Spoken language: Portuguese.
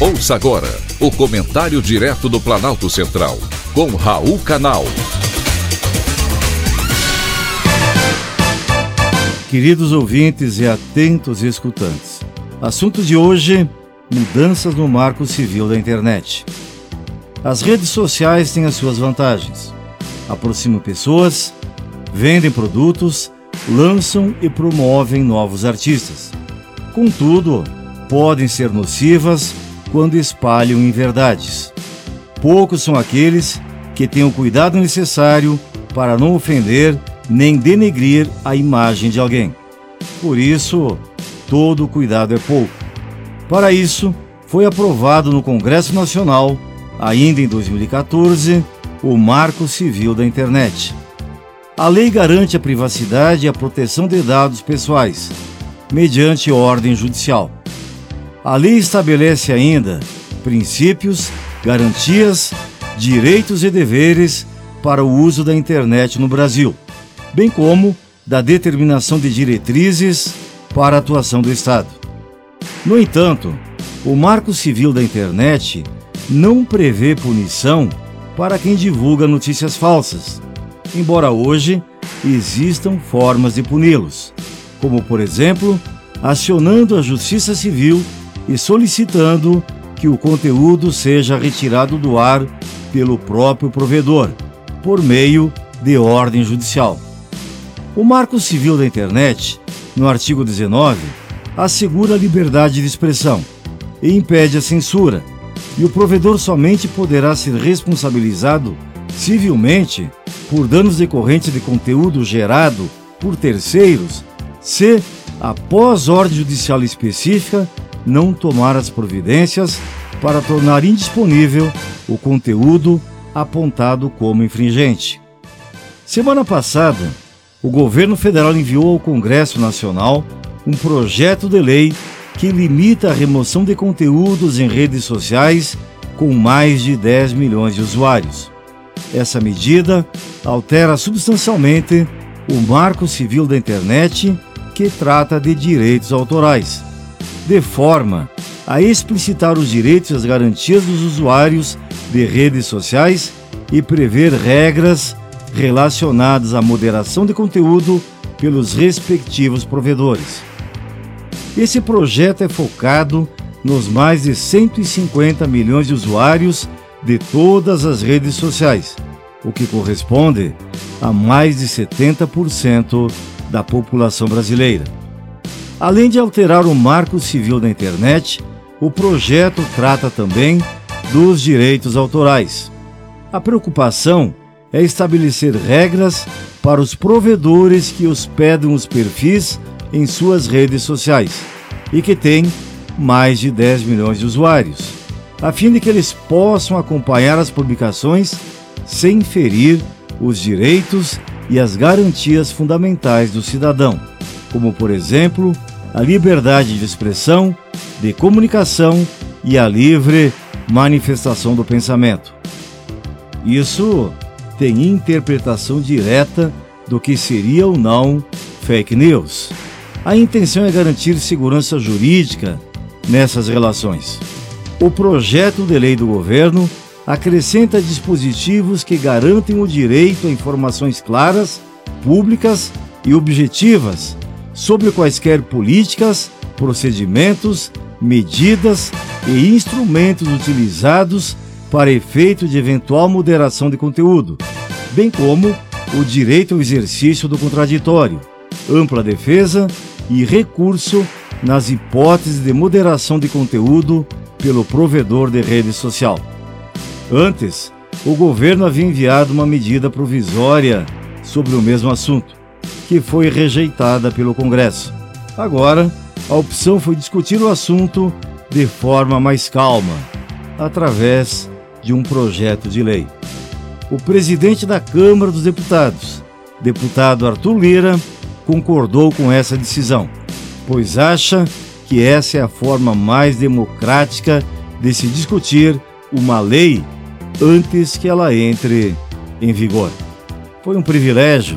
Ouça agora o comentário direto do Planalto Central, com Raul Canal. Queridos ouvintes e atentos escutantes, assunto de hoje: mudanças no marco civil da internet. As redes sociais têm as suas vantagens. Aproximam pessoas, vendem produtos, lançam e promovem novos artistas. Contudo, podem ser nocivas quando espalham inverdades. Poucos são aqueles que têm o cuidado necessário para não ofender nem denegrir a imagem de alguém. Por isso, todo cuidado é pouco. Para isso, foi aprovado no Congresso Nacional, ainda em 2014, o Marco Civil da Internet. A lei garante a privacidade e a proteção de dados pessoais, mediante ordem judicial. A lei estabelece ainda princípios, garantias, direitos e deveres para o uso da internet no Brasil, bem como da determinação de diretrizes para a atuação do Estado. No entanto, o Marco Civil da Internet não prevê punição para quem divulga notícias falsas, embora hoje existam formas de puni-los, como, por exemplo, acionando a Justiça Civil e solicitando que o conteúdo seja retirado do ar pelo próprio provedor, por meio de ordem judicial. O Marco Civil da Internet, no artigo 19, assegura a liberdade de expressão e impede a censura, e o provedor somente poderá ser responsabilizado civilmente por danos decorrentes de conteúdo gerado por terceiros se, após ordem judicial específica, não tomar as providências para tornar indisponível o conteúdo apontado como infringente. Semana passada, o governo federal enviou ao Congresso Nacional um projeto de lei que limita a remoção de conteúdos em redes sociais com mais de 10 milhões de usuários. Essa medida altera substancialmente o Marco Civil da Internet, que trata de direitos autorais de forma a explicitar os direitos e as garantias dos usuários de redes sociais e prever regras relacionadas à moderação de conteúdo pelos respectivos provedores. Esse projeto é focado nos mais de 150 milhões de usuários de todas as redes sociais, o que corresponde a mais de 70% da população brasileira. Além de alterar o marco civil da internet, o projeto trata também dos direitos autorais. A preocupação é estabelecer regras para os provedores que hospedam os perfis em suas redes sociais e que têm mais de 10 milhões de usuários, a fim de que eles possam acompanhar as publicações sem ferir os direitos e as garantias fundamentais do cidadão, como, por exemplo, a liberdade de expressão, de comunicação e a livre manifestação do pensamento. Isso tem interpretação direta do que seria ou não fake news. A intenção é garantir segurança jurídica nessas relações. O projeto de lei do governo acrescenta dispositivos que garantem o direito a informações claras, públicas e objetivas sobre quaisquer políticas, procedimentos, medidas e instrumentos utilizados para efeito de eventual moderação de conteúdo, bem como o direito ao exercício do contraditório, ampla defesa e recurso nas hipóteses de moderação de conteúdo pelo provedor de rede social. Antes, o governo havia enviado uma medida provisória sobre o mesmo assunto que foi rejeitada pelo Congresso. Agora, a opção foi discutir o assunto de forma mais calma, através de um projeto de lei. O presidente da Câmara dos Deputados, deputado Arthur Lira, concordou com essa decisão, pois acha que essa é a forma mais democrática de se discutir uma lei antes que ela entre em vigor. Foi um privilégio